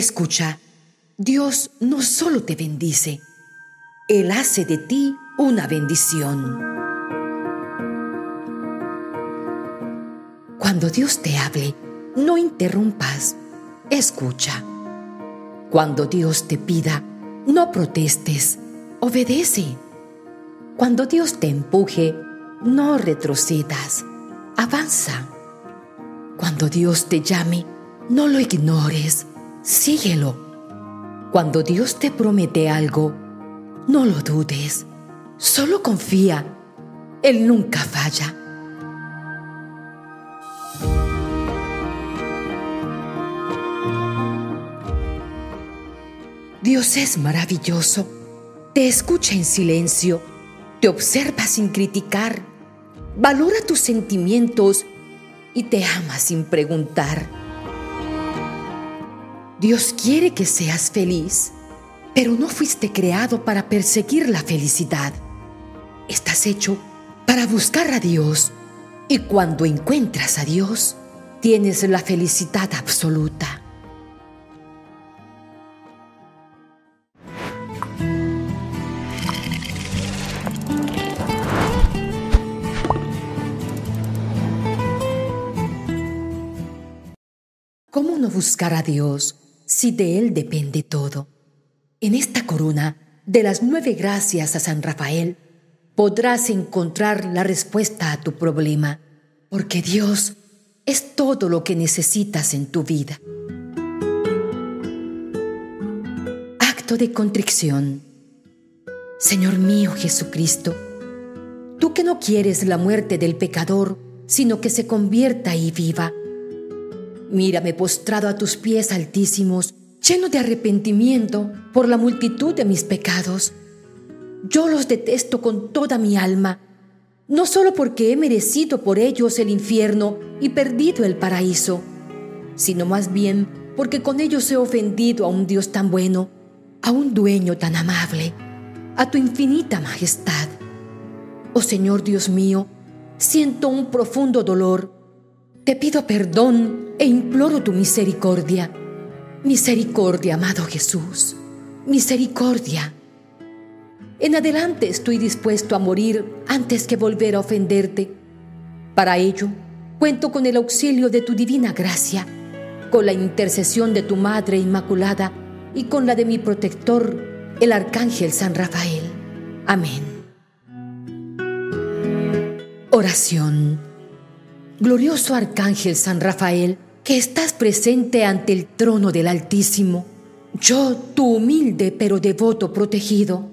Escucha, Dios no solo te bendice, Él hace de ti una bendición. Cuando Dios te hable, no interrumpas, escucha. Cuando Dios te pida, no protestes, obedece. Cuando Dios te empuje, no retrocedas, avanza. Cuando Dios te llame, no lo ignores, síguelo. Cuando Dios te promete algo, no lo dudes, solo confía. Él nunca falla. Dios es maravilloso. Te escucha en silencio, te observa sin criticar, valora tus sentimientos y te ama sin preguntar. Dios quiere que seas feliz, pero no fuiste creado para perseguir la felicidad. Estás hecho para buscar a Dios y cuando encuentras a Dios, tienes la felicidad absoluta. ¿Cómo no buscar a Dios si de Él depende todo? En esta corona de las nueve gracias a San Rafael podrás encontrar la respuesta a tu problema, porque Dios es todo lo que necesitas en tu vida. Acto de contrición. Señor mío Jesucristo, tú que no quieres la muerte del pecador, sino que se convierta y viva, Mírame postrado a tus pies altísimos, lleno de arrepentimiento por la multitud de mis pecados. Yo los detesto con toda mi alma, no solo porque he merecido por ellos el infierno y perdido el paraíso, sino más bien porque con ellos he ofendido a un Dios tan bueno, a un dueño tan amable, a tu infinita majestad. Oh Señor Dios mío, siento un profundo dolor. Te pido perdón e imploro tu misericordia. Misericordia, amado Jesús. Misericordia. En adelante estoy dispuesto a morir antes que volver a ofenderte. Para ello, cuento con el auxilio de tu divina gracia, con la intercesión de tu Madre Inmaculada y con la de mi protector, el Arcángel San Rafael. Amén. Oración. Glorioso Arcángel San Rafael, que estás presente ante el trono del Altísimo. Yo, tu humilde pero devoto protegido,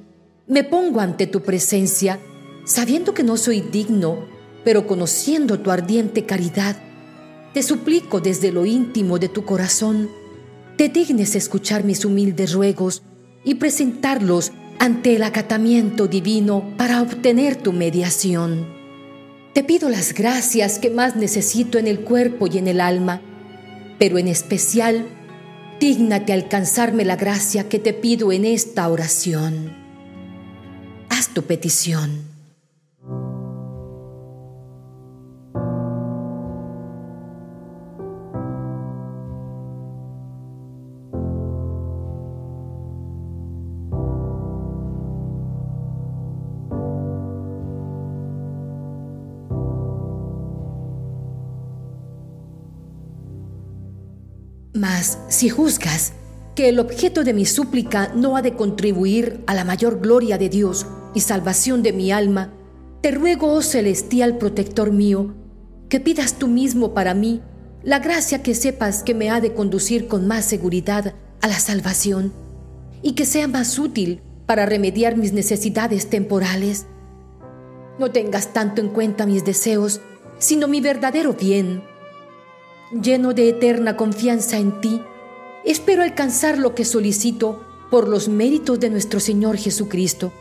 me pongo ante tu presencia, sabiendo que no soy digno, pero conociendo tu ardiente caridad. Te suplico desde lo íntimo de tu corazón, te dignes escuchar mis humildes ruegos y presentarlos ante el acatamiento divino para obtener tu mediación. Te pido las gracias que más necesito en el cuerpo y en el alma pero en especial, dígnate alcanzarme la gracia que te pido en esta oración. Haz tu petición. Si juzgas que el objeto de mi súplica no ha de contribuir a la mayor gloria de Dios y salvación de mi alma, te ruego, oh celestial protector mío, que pidas tú mismo para mí la gracia que sepas que me ha de conducir con más seguridad a la salvación y que sea más útil para remediar mis necesidades temporales. No tengas tanto en cuenta mis deseos, sino mi verdadero bien lleno de eterna confianza en ti, espero alcanzar lo que solicito por los méritos de nuestro Señor Jesucristo,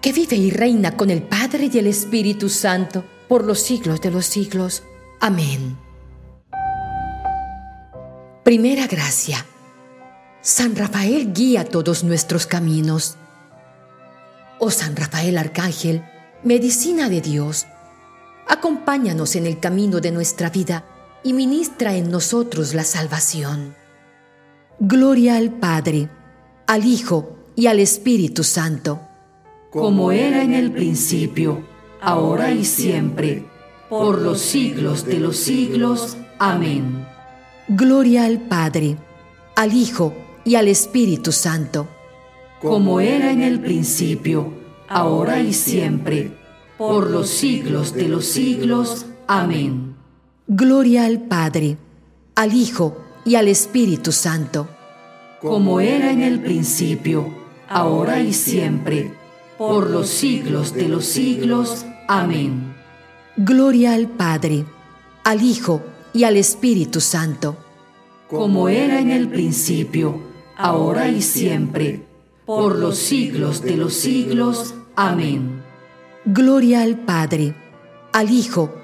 que vive y reina con el Padre y el Espíritu Santo por los siglos de los siglos. Amén. Primera gracia. San Rafael guía todos nuestros caminos. Oh San Rafael Arcángel, medicina de Dios, acompáñanos en el camino de nuestra vida y ministra en nosotros la salvación. Gloria al Padre, al Hijo y al Espíritu Santo. Como era en el principio, ahora y siempre, por los siglos de los siglos. Amén. Gloria al Padre, al Hijo y al Espíritu Santo. Como era en el principio, ahora y siempre, por los siglos de los siglos. Amén. Gloria al Padre, al Hijo y al Espíritu Santo. Como era en el principio, ahora y siempre, por los siglos de los siglos. Amén. Gloria al Padre, al Hijo y al Espíritu Santo. Como era en el principio, ahora y siempre, por los siglos de los siglos. Amén. Gloria al Padre, al Hijo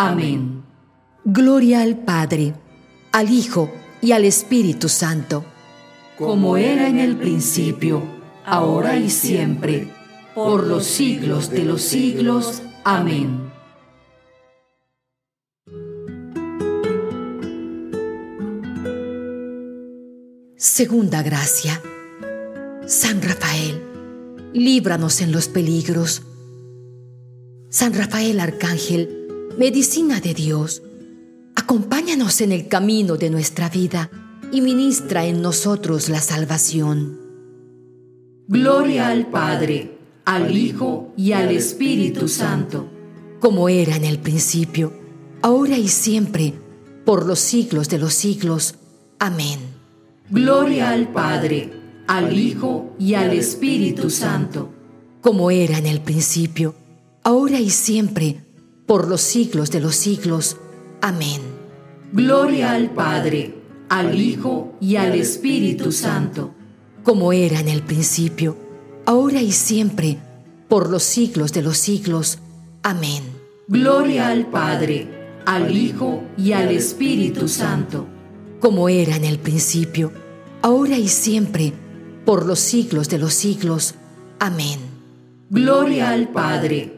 Amén. Gloria al Padre, al Hijo y al Espíritu Santo. Como era en el principio, ahora y siempre, por los siglos de los siglos. Amén. Segunda gracia. San Rafael, líbranos en los peligros. San Rafael Arcángel, medicina de Dios, acompáñanos en el camino de nuestra vida y ministra en nosotros la salvación. Gloria al Padre, al Hijo y al Espíritu Santo, como era en el principio, ahora y siempre, por los siglos de los siglos. Amén. Gloria al Padre, al Hijo y al Espíritu Santo, como era en el principio, ahora y siempre, por los siglos de los siglos. Amén. Gloria al Padre, al Hijo y al Espíritu Santo, como era en el principio, ahora y siempre, por los siglos de los siglos. Amén. Gloria al Padre, al Hijo y al Espíritu Santo, como era en el principio, ahora y siempre, por los siglos de los siglos. Amén. Gloria al Padre,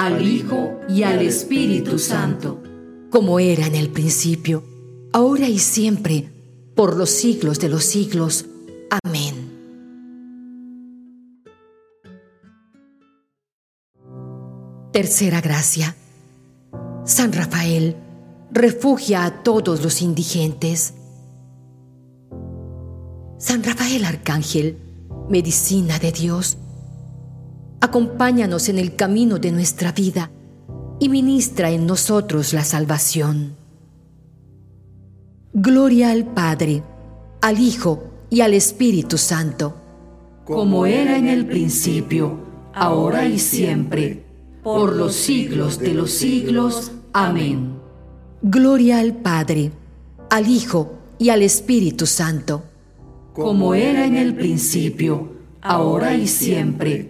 al Hijo y al Espíritu Santo, como era en el principio, ahora y siempre, por los siglos de los siglos. Amén. Tercera gracia. San Rafael, refugia a todos los indigentes. San Rafael Arcángel, medicina de Dios, acompáñanos en el camino de nuestra vida y ministra en nosotros la salvación. Gloria al Padre, al Hijo y al Espíritu Santo, como era en el principio, ahora y siempre, por los siglos de los siglos. Amén. Gloria al Padre, al Hijo y al Espíritu Santo, como era en el principio, ahora y siempre,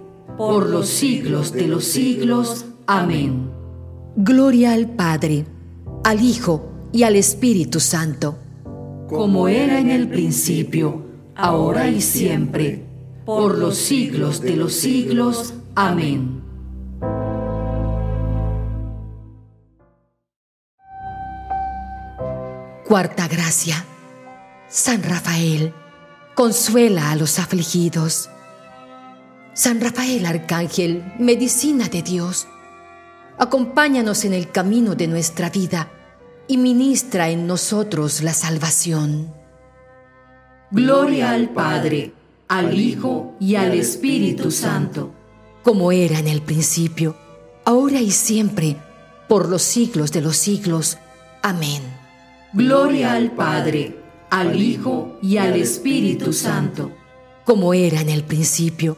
por los siglos de los siglos. Amén. Gloria al Padre, al Hijo y al Espíritu Santo, como era en el principio, ahora y siempre, por los siglos de los siglos. Amén. Cuarta gracia. San Rafael, consuela a los afligidos. San Rafael Arcángel, medicina de Dios, acompáñanos en el camino de nuestra vida y ministra en nosotros la salvación. Gloria al Padre, al Hijo y al Espíritu Santo, como era en el principio, ahora y siempre, por los siglos de los siglos. Amén. Gloria al Padre, al Hijo y al Espíritu Santo, como era en el principio,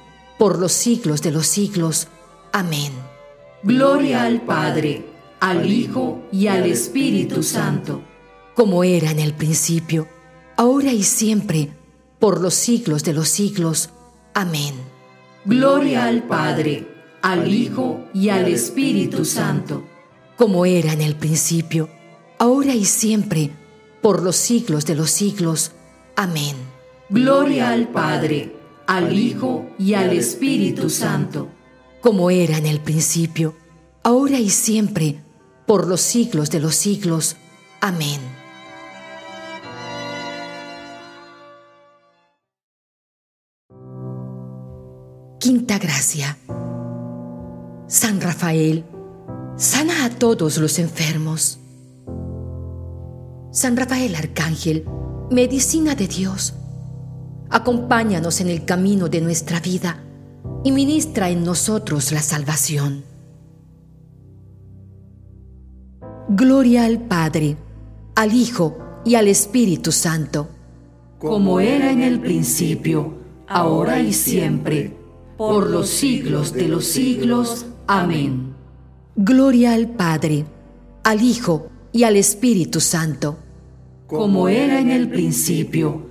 por los siglos de los siglos. Amén. Gloria al Padre, al Hijo y al Espíritu Santo, como era en el principio, ahora y siempre, por los siglos de los siglos. Amén. Gloria al Padre, al Hijo y al Espíritu Santo, como era en el principio, ahora y siempre, por los siglos de los siglos. Amén. Gloria al Padre, al Hijo y al Espíritu Santo, como era en el principio, ahora y siempre, por los siglos de los siglos. Amén. Quinta gracia. San Rafael, sana a todos los enfermos. San Rafael Arcángel, medicina de Dios, acompáñanos en el camino de nuestra vida y ministra en nosotros la salvación. Gloria al Padre, al Hijo y al Espíritu Santo, como era en el principio, ahora y siempre, por los siglos de los siglos. Amén. Gloria al Padre, al Hijo y al Espíritu Santo, como era en el principio,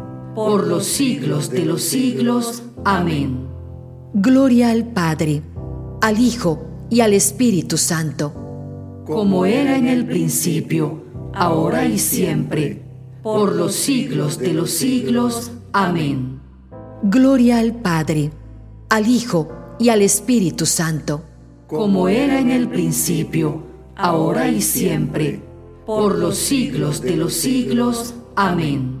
por los siglos de los siglos. Amén. Gloria al Padre, al Hijo y al Espíritu Santo, como era en el principio, ahora y siempre, por los siglos de los siglos. Amén. Gloria al Padre, al Hijo y al Espíritu Santo, como era en el principio, ahora y siempre, por los siglos de los siglos. Amén.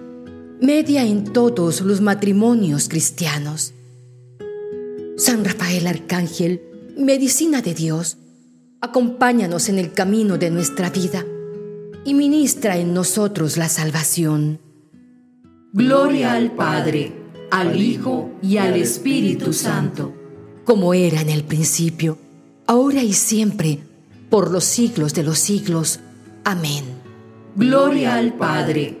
media en todos los matrimonios cristianos. San Rafael Arcángel, medicina de Dios, acompáñanos en el camino de nuestra vida y ministra en nosotros la salvación. Gloria al Padre, al Hijo y al Espíritu Santo, como era en el principio, ahora y siempre, por los siglos de los siglos. Amén. Gloria al Padre,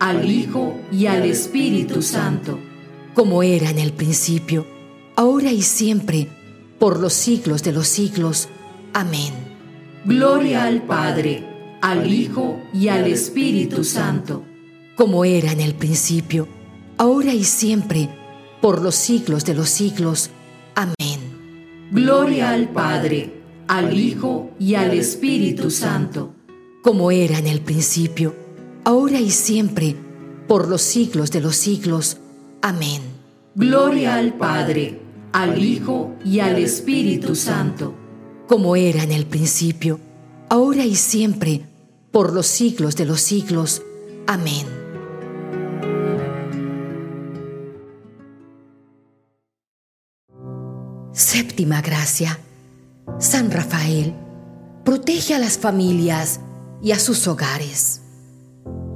al Hijo y al Espíritu Santo, como era en el principio, ahora y siempre, por los siglos de los siglos. Amén. Gloria al Padre, al Hijo y al Espíritu Santo, como era en el principio, ahora y siempre, por los siglos de los siglos. Amén. Gloria al Padre, al Hijo y al Espíritu Santo, como era en el principio, ahora y siempre, por los siglos de los siglos. Amén. Gloria al Padre, al Hijo y al Espíritu Santo, como era en el principio, ahora y siempre, por los siglos de los siglos. Amén. Séptima gracia. San Rafael, protege a las familias y a sus hogares.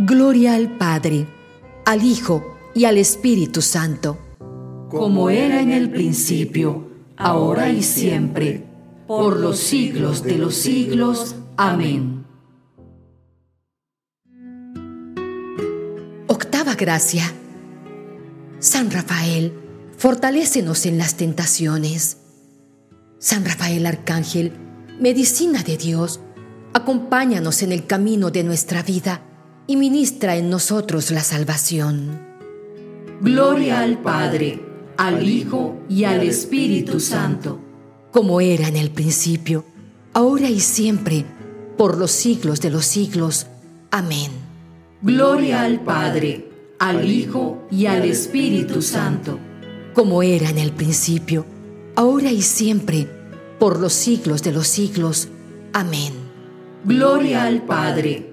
Gloria al Padre, al Hijo y al Espíritu Santo, como era en el principio, ahora y siempre, por los siglos de los siglos. Amén. Octava gracia. San Rafael, fortalécenos en las tentaciones. San Rafael Arcángel, medicina de Dios, acompáñanos en el camino de nuestra vida y ministra en nosotros la salvación. Gloria al Padre, al Hijo y al Espíritu Santo, como era en el principio, ahora y siempre, por los siglos de los siglos. Amén. Gloria al Padre, al Hijo y al Espíritu Santo, como era en el principio, ahora y siempre, por los siglos de los siglos. Amén. Gloria al Padre,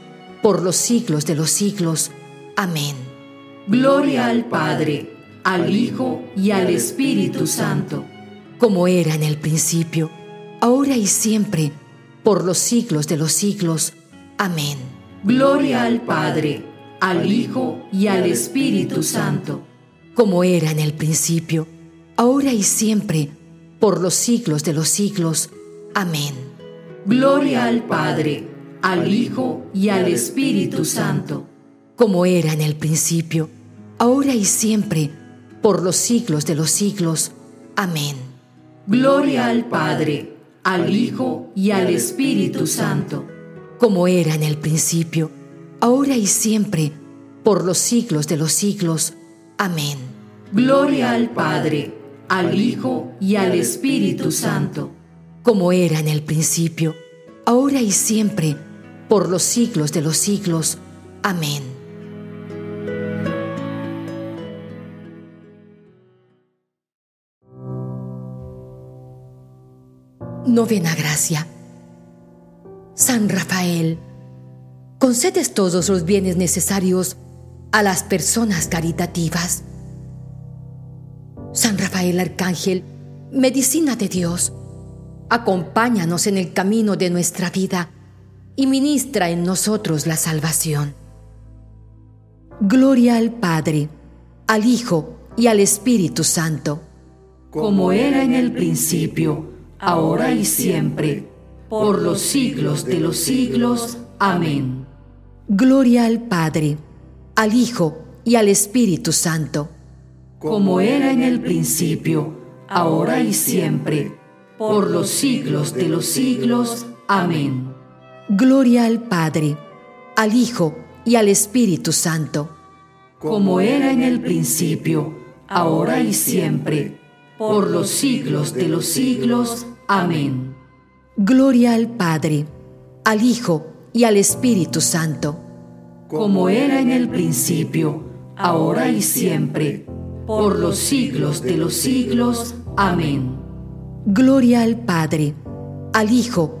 por los siglos de los siglos. Amén. Gloria al Padre, al Hijo y al Espíritu Santo, como era en el principio, ahora y siempre, por los siglos de los siglos. Amén. Gloria al Padre, al Hijo y al Espíritu Santo, como era en el principio, ahora y siempre, por los siglos de los siglos. Amén. Gloria al Padre, al Hijo y al Espíritu Santo, como era en el principio, ahora y siempre, por los siglos de los siglos. Amén. Gloria al Padre, al Hijo y al Espíritu Santo, como era en el principio, ahora y siempre, por los siglos de los siglos. Amén. Gloria al Padre, al Hijo y al Espíritu Santo, como era en el principio, ahora y siempre, por los siglos de los siglos. Amén. Novena Gracia. San Rafael, concedes todos los bienes necesarios a las personas caritativas. San Rafael Arcángel, medicina de Dios, acompáñanos en el camino de nuestra vida y ministra en nosotros la salvación. Gloria al Padre, al Hijo y al Espíritu Santo, como era en el principio, ahora y siempre, por los siglos de los siglos. Amén. Gloria al Padre, al Hijo y al Espíritu Santo, como era en el principio, ahora y siempre, por los siglos de los siglos. Amén. Gloria al Padre, al Hijo y al Espíritu Santo. Como era en el principio, ahora y siempre, por los siglos de los siglos. Amén. Gloria al Padre, al Hijo y al Espíritu Santo. Como era en el principio, ahora y siempre, por los siglos de los siglos. Amén. Gloria al Padre, al Hijo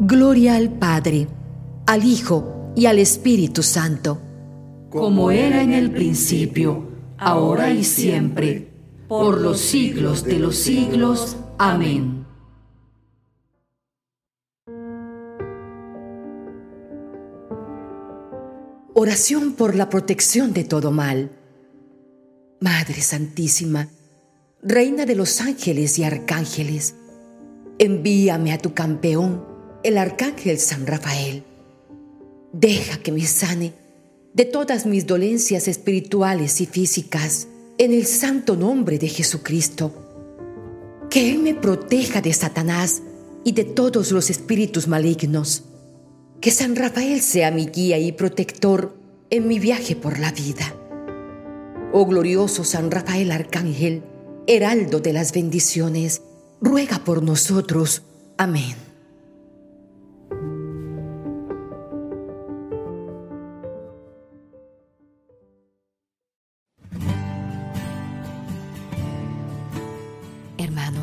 Gloria al Padre, al Hijo y al Espíritu Santo. Como era en el principio, ahora y siempre, por los siglos de los siglos. Amén. Oración por la protección de todo mal. Madre Santísima, Reina de los ángeles y arcángeles, envíame a tu campeón, el arcángel San Rafael. Deja que me sane de todas mis dolencias espirituales y físicas en el santo nombre de Jesucristo. Que Él me proteja de Satanás y de todos los espíritus malignos que San Rafael sea mi guía y protector en mi viaje por la vida. Oh glorioso San Rafael Arcángel, heraldo de las bendiciones, ruega por nosotros. Amén.